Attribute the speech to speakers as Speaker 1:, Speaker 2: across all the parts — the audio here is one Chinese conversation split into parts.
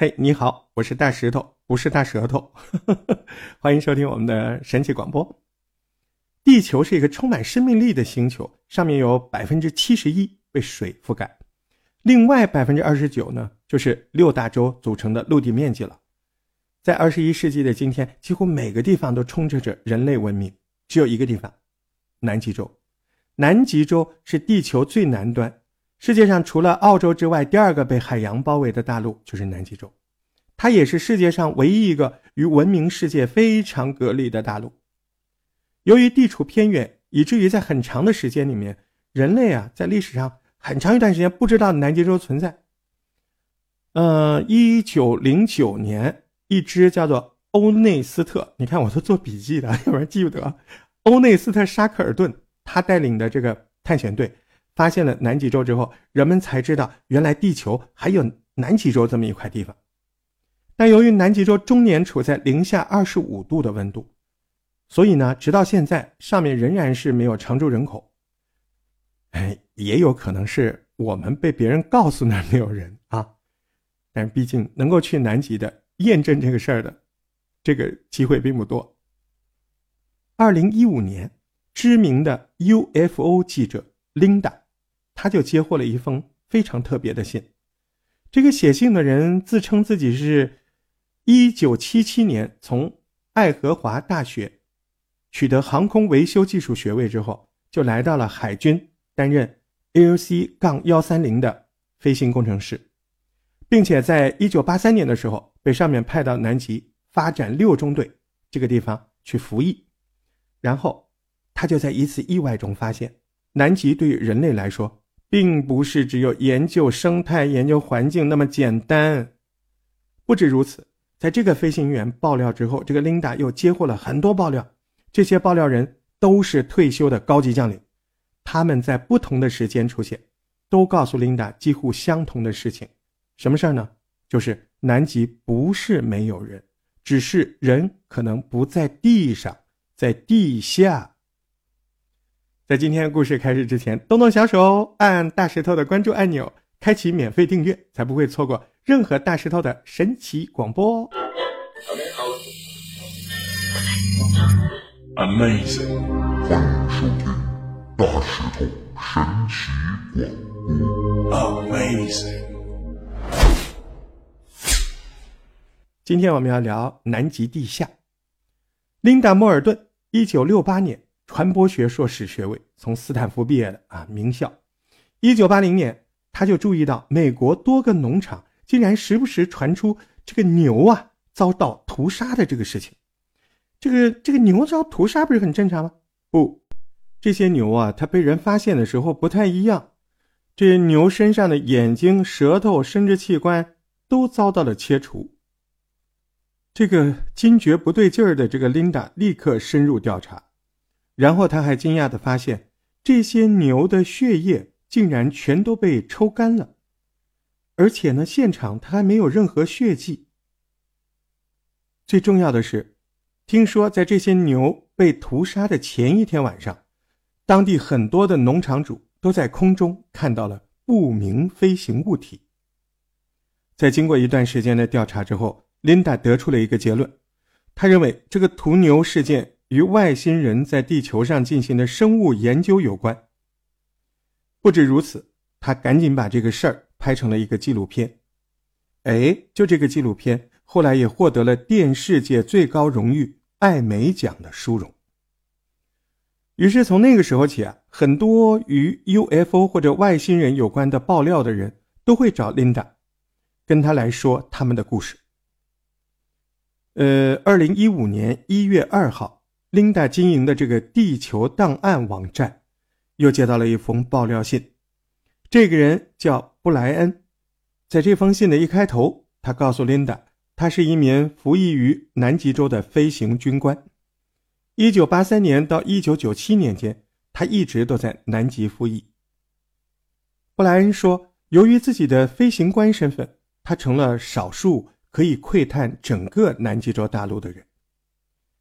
Speaker 1: 嘿，你好，我是大石头，不是大舌头。欢迎收听我们的神奇广播。地球是一个充满生命力的星球，上面有百分之七十一被水覆盖，另外百分之二十九呢，就是六大洲组成的陆地面积了。在二十一世纪的今天，几乎每个地方都充斥着人类文明，只有一个地方——南极洲。南极洲是地球最南端，世界上除了澳洲之外，第二个被海洋包围的大陆就是南极洲。它也是世界上唯一一个与文明世界非常隔离的大陆。由于地处偏远，以至于在很长的时间里面，人类啊，在历史上很长一段时间不知道南极洲存在。呃，一九零九年，一支叫做欧内斯特，你看我都做笔记的，要不然记不得。欧内斯特·沙克尔顿他带领的这个探险队发现了南极洲之后，人们才知道原来地球还有南极洲这么一块地方。但由于南极洲终年处在零下二十五度的温度。所以呢，直到现在，上面仍然是没有常住人口。哎，也有可能是我们被别人告诉那儿没有人啊。但是毕竟能够去南极的验证这个事儿的，这个机会并不多。二零一五年，知名的 UFO 记者 Linda，他就接获了一封非常特别的信。这个写信的人自称自己是一九七七年从爱荷华大学。取得航空维修技术学位之后，就来到了海军担任 AOC- 杠幺三零的飞行工程师，并且在一九八三年的时候被上面派到南极发展六中队这个地方去服役。然后他就在一次意外中发现，南极对于人类来说，并不是只有研究生态、研究环境那么简单。不止如此，在这个飞行员爆料之后，这个琳达又接获了很多爆料。这些爆料人都是退休的高级将领，他们在不同的时间出现，都告诉琳达几乎相同的事情。什么事儿呢？就是南极不是没有人，只是人可能不在地上，在地下。在今天故事开始之前，动动小手，按大石头的关注按钮，开启免费订阅，才不会错过任何大石头的神奇广播。
Speaker 2: Amazing，欢迎收听大石头神奇广播。Amazing，
Speaker 1: 今天我们要聊南极地下。琳达·莫尔顿，一九六八年传播学硕士学位，从斯坦福毕业的啊，名校。一九八零年，他就注意到美国多个农场竟然时不时传出这个牛啊遭到屠杀的这个事情。这个这个牛遭屠杀不是很正常吗？不，这些牛啊，它被人发现的时候不太一样。这牛身上的眼睛、舌头、生殖器官都遭到了切除。这个惊觉不对劲儿的这个琳达立刻深入调查，然后他还惊讶的发现，这些牛的血液竟然全都被抽干了，而且呢，现场他还没有任何血迹。最重要的是。听说，在这些牛被屠杀的前一天晚上，当地很多的农场主都在空中看到了不明飞行物体。在经过一段时间的调查之后，琳达得出了一个结论：他认为这个屠牛事件与外星人在地球上进行的生物研究有关。不止如此，他赶紧把这个事儿拍成了一个纪录片。哎，就这个纪录片，后来也获得了电视界最高荣誉。艾美奖的殊荣。于是从那个时候起啊，很多与 UFO 或者外星人有关的爆料的人都会找琳达，跟他来说他们的故事。呃，二零一五年一月二号，琳达经营的这个地球档案网站又接到了一封爆料信。这个人叫布莱恩，在这封信的一开头，他告诉琳达。他是一名服役于南极洲的飞行军官。一九八三年到一九九七年间，他一直都在南极服役。布莱恩说：“由于自己的飞行官身份，他成了少数可以窥探整个南极洲大陆的人。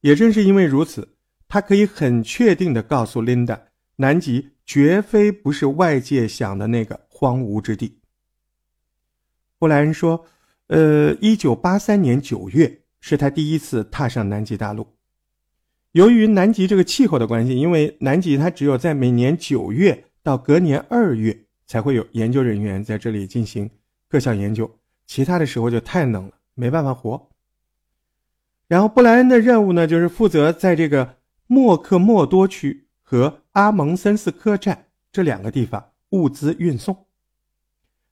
Speaker 1: 也正是因为如此，他可以很确定地告诉琳达，南极绝非不是外界想的那个荒芜之地。”布莱恩说。呃，一九八三年九月是他第一次踏上南极大陆。由于南极这个气候的关系，因为南极它只有在每年九月到隔年二月才会有研究人员在这里进行各项研究，其他的时候就太冷了，没办法活。然后布莱恩的任务呢，就是负责在这个默克莫多区和阿蒙森斯科站这两个地方物资运送。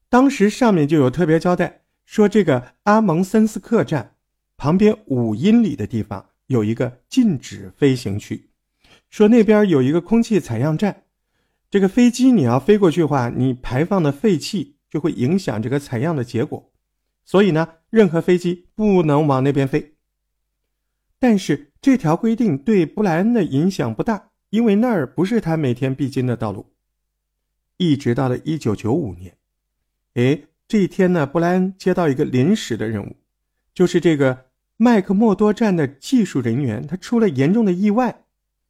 Speaker 1: 当时上面就有特别交代说，这个阿蒙森斯克站旁边五英里的地方有一个禁止飞行区，说那边有一个空气采样站，这个飞机你要飞过去的话，你排放的废气就会影响这个采样的结果，所以呢，任何飞机不能往那边飞。但是这条规定对布莱恩的影响不大，因为那儿不是他每天必经的道路。一直到了一九九五年，哎，这一天呢，布莱恩接到一个临时的任务，就是这个麦克默多站的技术人员他出了严重的意外，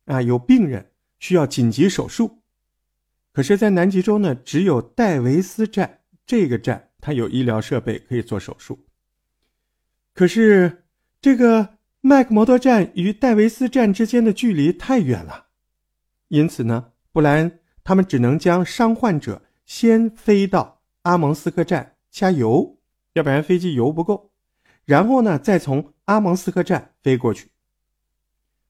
Speaker 1: 啊，有病人需要紧急手术。可是，在南极洲呢，只有戴维斯站这个站，它有医疗设备可以做手术。可是这个。麦克摩多站与戴维斯站之间的距离太远了，因此呢，布莱恩他们只能将伤患者先飞到阿蒙斯克站加油，要不然飞机油不够，然后呢，再从阿蒙斯克站飞过去，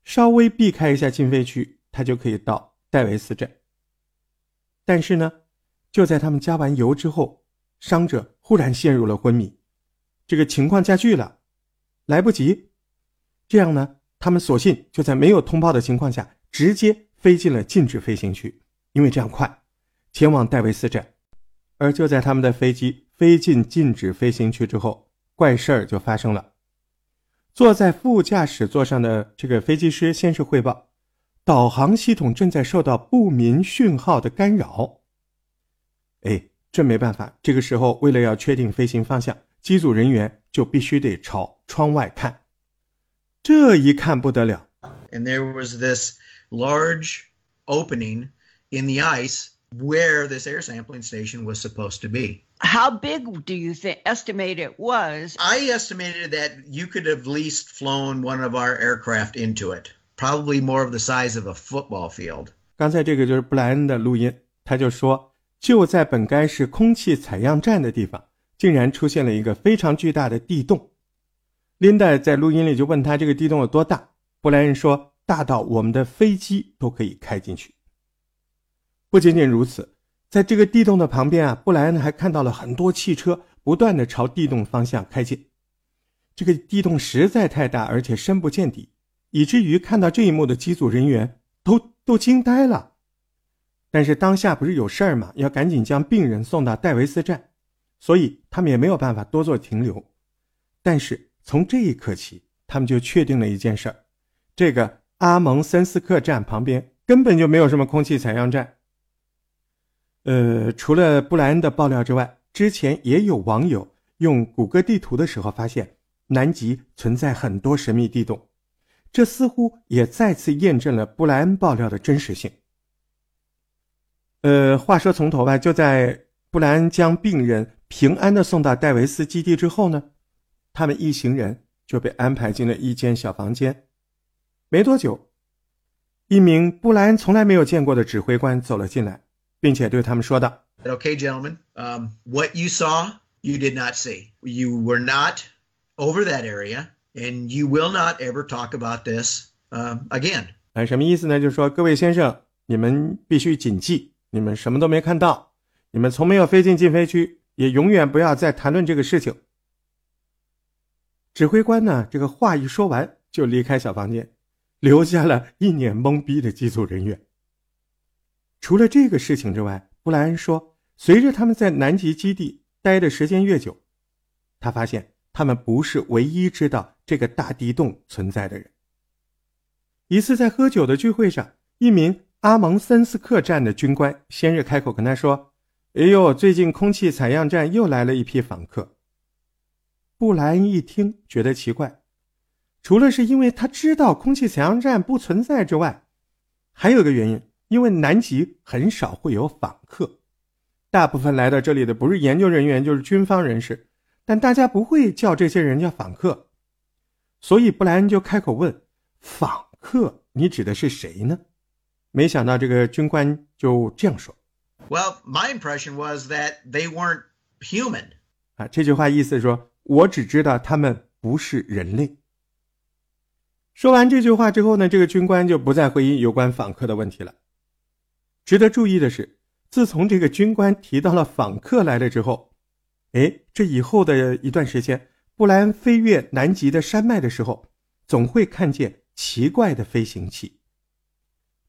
Speaker 1: 稍微避开一下禁飞区，他就可以到戴维斯站。但是呢，就在他们加完油之后，伤者忽然陷入了昏迷，这个情况加剧了，来不及。这样呢，他们索性就在没有通报的情况下，直接飞进了禁止飞行区，因为这样快，前往戴维斯站。而就在他们的飞机飞进禁止飞行区之后，怪事儿就发生了。坐在副驾驶座上的这个飞机师先是汇报，导航系统正在受到不明讯号的干扰。哎，这没办法，这个时候为了要确定飞行方向，机组人员就必须得朝窗外看。这一看不得了。
Speaker 3: And there was this large opening in the ice where this air sampling station was supposed to be.
Speaker 4: How big do you think estimate it was?
Speaker 3: I estimated that you could have least flown one of our aircraft into it, probably more of the size of a football field.
Speaker 1: 刚才这个就是布莱恩的录音，他就说，就在本该是空气采样站的地方，竟然出现了一个非常巨大的地洞。 林黛在录音里就问他这个地洞有多大，布莱恩说大到我们的飞机都可以开进去。不仅仅如此，在这个地洞的旁边啊，布莱恩还看到了很多汽车不断的朝地洞方向开进。这个地洞实在太大，而且深不见底，以至于看到这一幕的机组人员都都惊呆了。但是当下不是有事儿吗，要赶紧将病人送到戴维斯站，所以他们也没有办法多做停留。但是。从这一刻起，他们就确定了一件事儿：这个阿蒙森斯克站旁边根本就没有什么空气采样站。呃，除了布莱恩的爆料之外，之前也有网友用谷歌地图的时候发现，南极存在很多神秘地洞，这似乎也再次验证了布莱恩爆料的真实性。呃，话说从头吧，就在布莱恩将病人平安的送到戴维斯基地之后呢？他们一行人就被安排进了一间小房间。没多久，一名布莱恩从来没有见过的指挥官走了进来，并且对他们说道
Speaker 3: ：“Okay, gentlemen, um, what you saw, you did not see. You were not over that area, and you will not ever talk about this, um, again.”
Speaker 1: 哎，什么意思呢？就是说，各位先生，你们必须谨记，你们什么都没看到，你们从没有飞进禁飞区，也永远不要再谈论这个事情。指挥官呢？这个话一说完，就离开小房间，留下了一脸懵逼的机组人员。除了这个事情之外，布莱恩说，随着他们在南极基地待的时间越久，他发现他们不是唯一知道这个大地洞存在的人。一次在喝酒的聚会上，一名阿蒙森斯克站的军官先是开口跟他说：“哎呦，最近空气采样站又来了一批访客。”布莱恩一听，觉得奇怪，除了是因为他知道空气采样站不存在之外，还有个原因，因为南极很少会有访客，大部分来到这里的不是研究人员，就是军方人士，但大家不会叫这些人叫访客，所以布莱恩就开口问：“访客，你指的是谁呢？”没想到这个军官就这样说
Speaker 3: ：“Well, my impression was that they weren't human。”
Speaker 1: 啊，这句话意思说，我只知道他们不是人类。说完这句话之后呢，这个军官就不再回应有关访客的问题了。值得注意的是，自从这个军官提到了访客来了之后，哎，这以后的一段时间，布莱恩飞越南极的山脉的时候，总会看见奇怪的飞行器。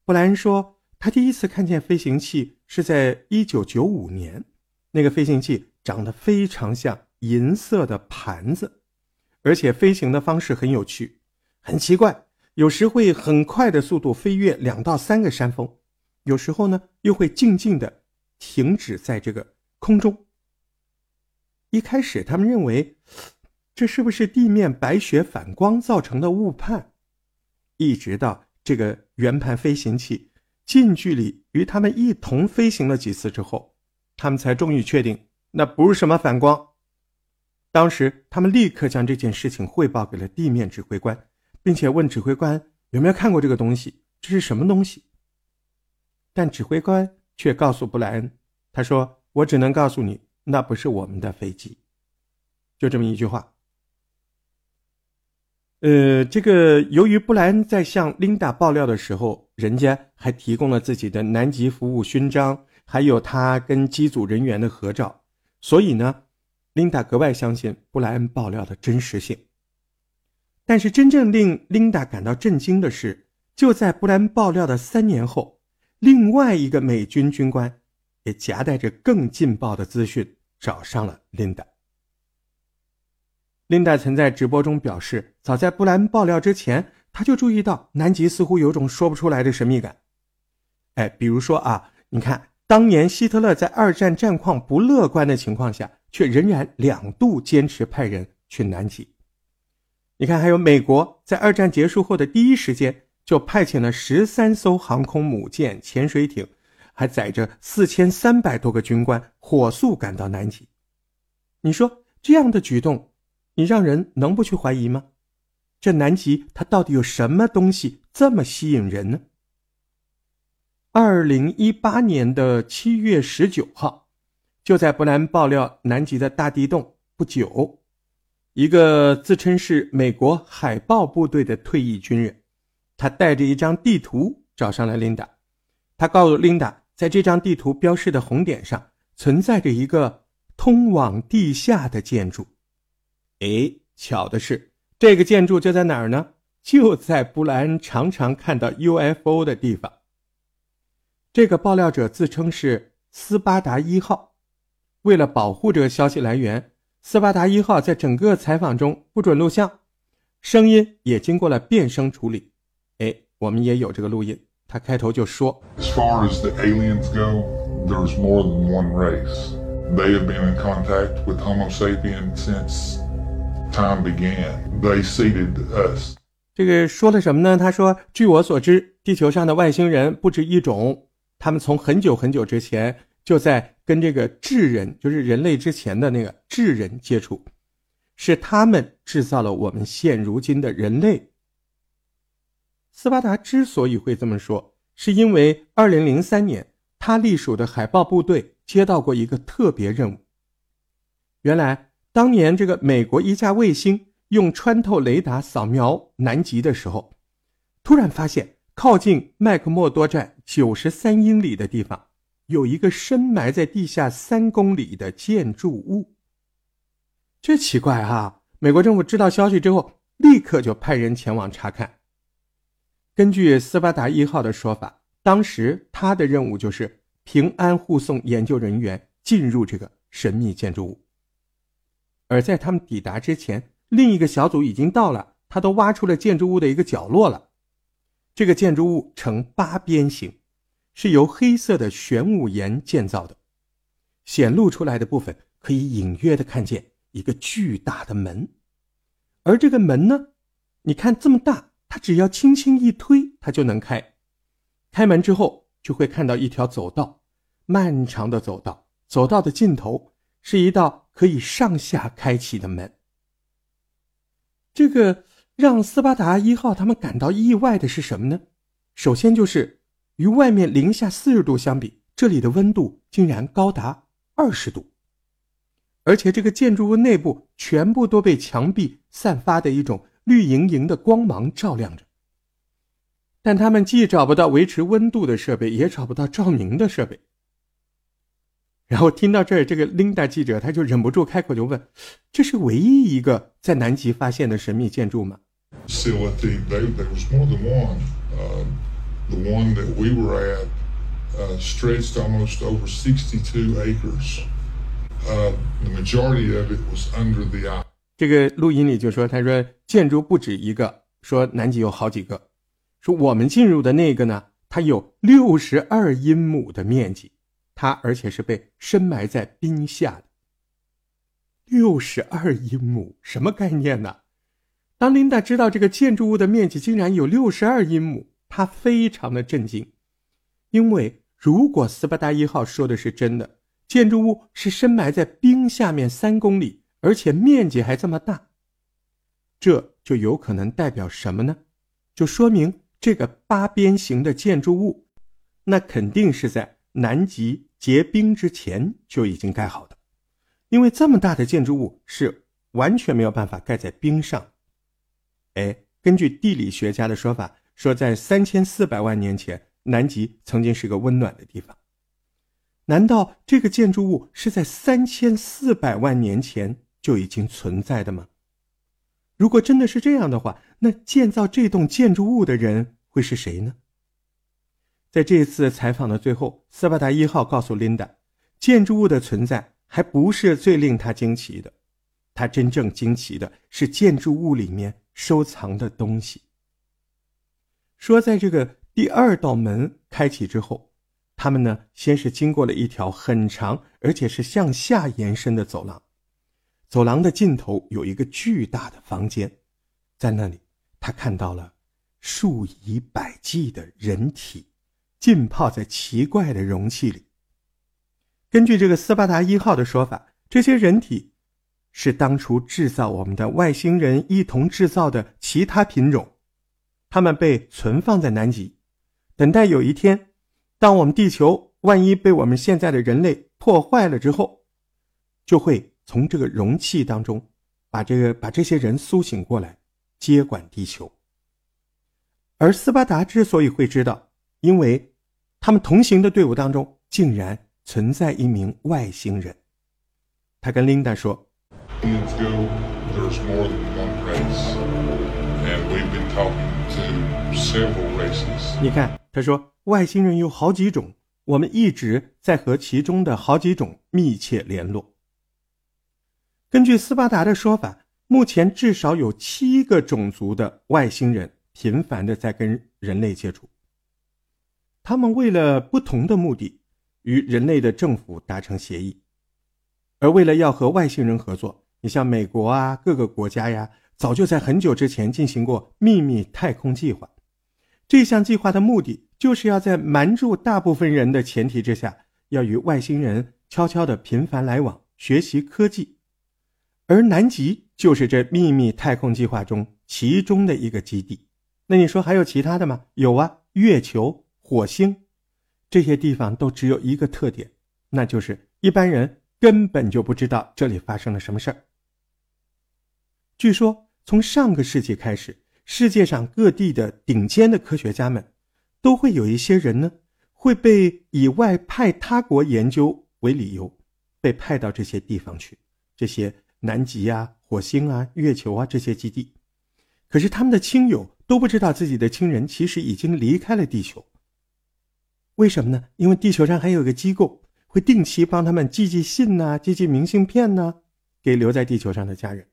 Speaker 1: 布莱恩说，他第一次看见飞行器是在1995年，那个飞行器长得非常像银色的盘子，而且飞行的方式很有趣。很奇怪，有时会很快的速度飞越两到三个山峰，有时候呢又会静静的停止在这个空中。一开始他们认为这是不是地面白雪反光造成的误判，一直到这个圆盘飞行器近距离与他们一同飞行了几次之后，他们才终于确定那不是什么反光。当时他们立刻将这件事情汇报给了地面指挥官。并且问指挥官有没有看过这个东西，这是什么东西？但指挥官却告诉布莱恩，他说：“我只能告诉你，那不是我们的飞机。”就这么一句话。呃，这个由于布莱恩在向琳达爆料的时候，人家还提供了自己的南极服务勋章，还有他跟机组人员的合照，所以呢，琳达格外相信布莱恩爆料的真实性。但是真正令琳达感到震惊的是，就在布莱恩爆料的三年后，另外一个美军军官也夹带着更劲爆的资讯找上了琳达。琳达曾在直播中表示，早在布莱恩爆料之前，他就注意到南极似乎有种说不出来的神秘感。哎，比如说啊，你看，当年希特勒在二战战况不乐观的情况下，却仍然两度坚持派人去南极。你看，还有美国在二战结束后的第一时间就派遣了十三艘航空母舰、潜水艇，还载着四千三百多个军官，火速赶到南极。你说这样的举动，你让人能不去怀疑吗？这南极它到底有什么东西这么吸引人呢？二零一八年的七月十九号，就在布兰爆料南极的大地洞不久。一个自称是美国海豹部队的退役军人，他带着一张地图找上了琳达。他告诉琳达，在这张地图标示的红点上存在着一个通往地下的建筑。哎，巧的是，这个建筑就在哪儿呢？就在布莱恩常常看到 UFO 的地方。这个爆料者自称是斯巴达一号，为了保护这个消息来源。斯巴达一号在整个采访中不准录像，声音也经过了变声处理。哎，我们也有这个录音。他开头就说
Speaker 2: ：“As far as the aliens go, there's more than one race. They have been in contact with Homo sapiens since time began. They seeded us.”
Speaker 1: 这个说了什么呢？他说：“据我所知，地球上的外星人不止一种，他们从很久很久之前。”就在跟这个智人，就是人类之前的那个智人接触，是他们制造了我们现如今的人类。斯巴达之所以会这么说，是因为2003年他隶属的海豹部队接到过一个特别任务。原来当年这个美国一架卫星用穿透雷达扫描南极的时候，突然发现靠近麦克默多站九十三英里的地方。有一个深埋在地下三公里的建筑物。这奇怪哈！美国政府知道消息之后，立刻就派人前往查看。根据斯巴达一号的说法，当时他的任务就是平安护送研究人员进入这个神秘建筑物。而在他们抵达之前，另一个小组已经到了，他都挖出了建筑物的一个角落了。这个建筑物呈八边形。是由黑色的玄武岩建造的，显露出来的部分可以隐约的看见一个巨大的门，而这个门呢，你看这么大，它只要轻轻一推，它就能开。开门之后，就会看到一条走道，漫长的走道，走道的尽头是一道可以上下开启的门。这个让斯巴达一号他们感到意外的是什么呢？首先就是与外面零下四十度相比，这里的温度竟然高达二十度，而且这个建筑物内部全部都被墙壁散发的一种绿莹莹的光芒照亮着。但他们既找不到维持温度的设备，也找不到照明的设备。然后听到这儿，这个琳达记者他就忍不住开口就问：“这是唯一一个在南极发现的神秘建筑吗？”
Speaker 2: the one that we were at uh, straight almost over 62 acres. Uh, the majority of it was under the ice.
Speaker 1: 这个录音里就说，他说建筑不止一个，说南极有好几个，说我们进入的那个呢，它有六十二英亩的面积，它而且是被深埋在冰下的。六十二英亩，什么概念呢？当琳达知道这个建筑物的面积竟然有六十二英亩，他非常的震惊，因为如果斯巴达一号说的是真的，建筑物是深埋在冰下面三公里，而且面积还这么大，这就有可能代表什么呢？就说明这个八边形的建筑物，那肯定是在南极。结冰之前就已经盖好的，因为这么大的建筑物是完全没有办法盖在冰上。哎，根据地理学家的说法，说在三千四百万年前，南极曾经是个温暖的地方。难道这个建筑物是在三千四百万年前就已经存在的吗？如果真的是这样的话，那建造这栋建筑物的人会是谁呢？在这次采访的最后，斯巴达一号告诉琳达，建筑物的存在还不是最令他惊奇的，他真正惊奇的是建筑物里面收藏的东西。说，在这个第二道门开启之后，他们呢先是经过了一条很长而且是向下延伸的走廊，走廊的尽头有一个巨大的房间，在那里他看到了数以百计的人体。浸泡在奇怪的容器里。根据这个斯巴达一号的说法，这些人体是当初制造我们的外星人一同制造的其他品种，他们被存放在南极，等待有一天，当我们地球万一被我们现在的人类破坏了之后，就会从这个容器当中把这个把这些人苏醒过来，接管地球。而斯巴达之所以会知道，因为。他们同行的队伍当中竟然存在一名外星人。他跟琳达说：“你看，他说外星人有好几种，我们一直在和其中的好几种密切联络。根据斯巴达的说法，目前至少有七个种族的外星人频繁的在跟人类接触。”他们为了不同的目的，与人类的政府达成协议，而为了要和外星人合作，你像美国啊，各个国家呀，早就在很久之前进行过秘密太空计划。这项计划的目的，就是要在瞒住大部分人的前提之下，要与外星人悄悄的频繁来往，学习科技。而南极就是这秘密太空计划中其中的一个基地。那你说还有其他的吗？有啊，月球。火星，这些地方都只有一个特点，那就是一般人根本就不知道这里发生了什么事儿。据说，从上个世纪开始，世界上各地的顶尖的科学家们，都会有一些人呢，会被以外派他国研究为理由，被派到这些地方去，这些南极啊、火星啊、月球啊这些基地。可是他们的亲友都不知道自己的亲人其实已经离开了地球。为什么呢？因为地球上还有个机构会定期帮他们寄寄信呐，寄寄明信片呐，给留在地球上的家人。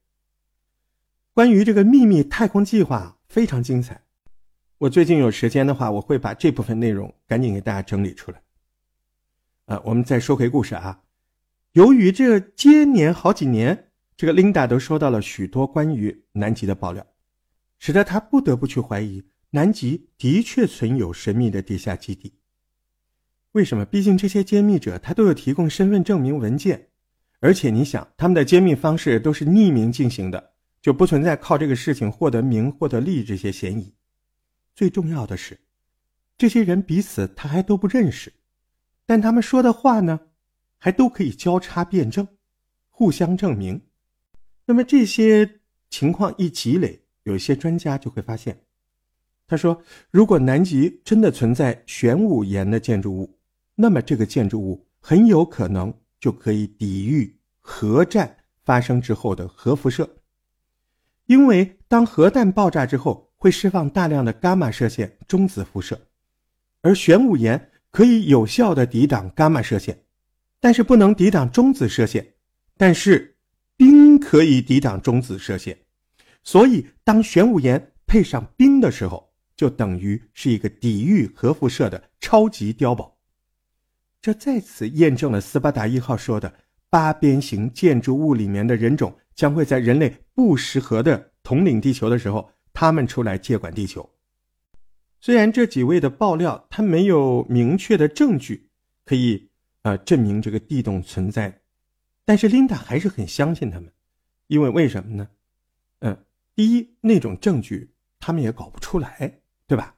Speaker 1: 关于这个秘密太空计划非常精彩，我最近有时间的话，我会把这部分内容赶紧给大家整理出来。啊，我们再说回故事啊。由于这接连好几年，这个琳达都收到了许多关于南极的爆料，使得他不得不去怀疑南极的确存有神秘的地下基地。为什么？毕竟这些揭秘者他都有提供身份证明文件，而且你想，他们的揭秘方式都是匿名进行的，就不存在靠这个事情获得名、获得利这些嫌疑。最重要的是，这些人彼此他还都不认识，但他们说的话呢，还都可以交叉辩证，互相证明。那么这些情况一积累，有些专家就会发现，他说，如果南极真的存在玄武岩的建筑物，那么这个建筑物很有可能。就可以抵御核战发生之后的核辐射，因为当核弹爆炸之后，会释放大量的伽马射线、中子辐射，而玄武岩可以有效的抵挡伽马射线，但是不能抵挡中子射线，但是冰可以抵挡中子射线，所以当玄武岩配上冰的时候，就等于是一个抵御核辐射的超级碉堡。这再次验证了斯巴达一号说的八边形建筑物里面的人种将会在人类不适合的统领地球的时候，他们出来接管地球。虽然这几位的爆料，他没有明确的证据可以呃证明这个地洞存在，但是琳达还是很相信他们，因为为什么呢？嗯，第一，那种证据他们也搞不出来，对吧？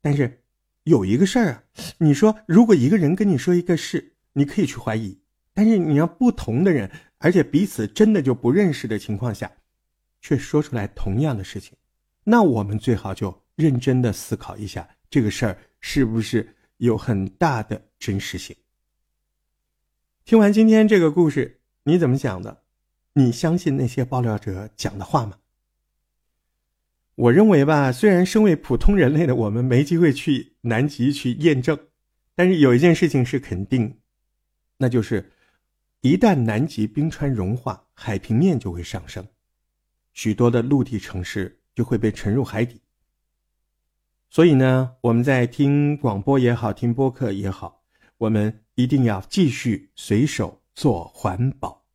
Speaker 1: 但是。有一个事儿啊，你说如果一个人跟你说一个事，你可以去怀疑；但是你要不同的人，而且彼此真的就不认识的情况下，却说出来同样的事情，那我们最好就认真的思考一下，这个事儿是不是有很大的真实性。听完今天这个故事，你怎么想的？你相信那些爆料者讲的话吗？我认为吧，虽然身为普通人类的我们没机会去南极去验证，但是有一件事情是肯定，那就是一旦南极冰川融化，海平面就会上升，许多的陆地城市就会被沉入海底。所以呢，我们在听广播也好，听播客也好，我们一定要继续随手做环保。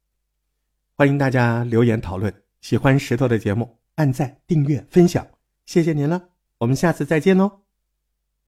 Speaker 1: 欢迎大家留言讨论，喜欢石头的节目。按赞、订阅、分享，谢谢您了，我们下次再见喽。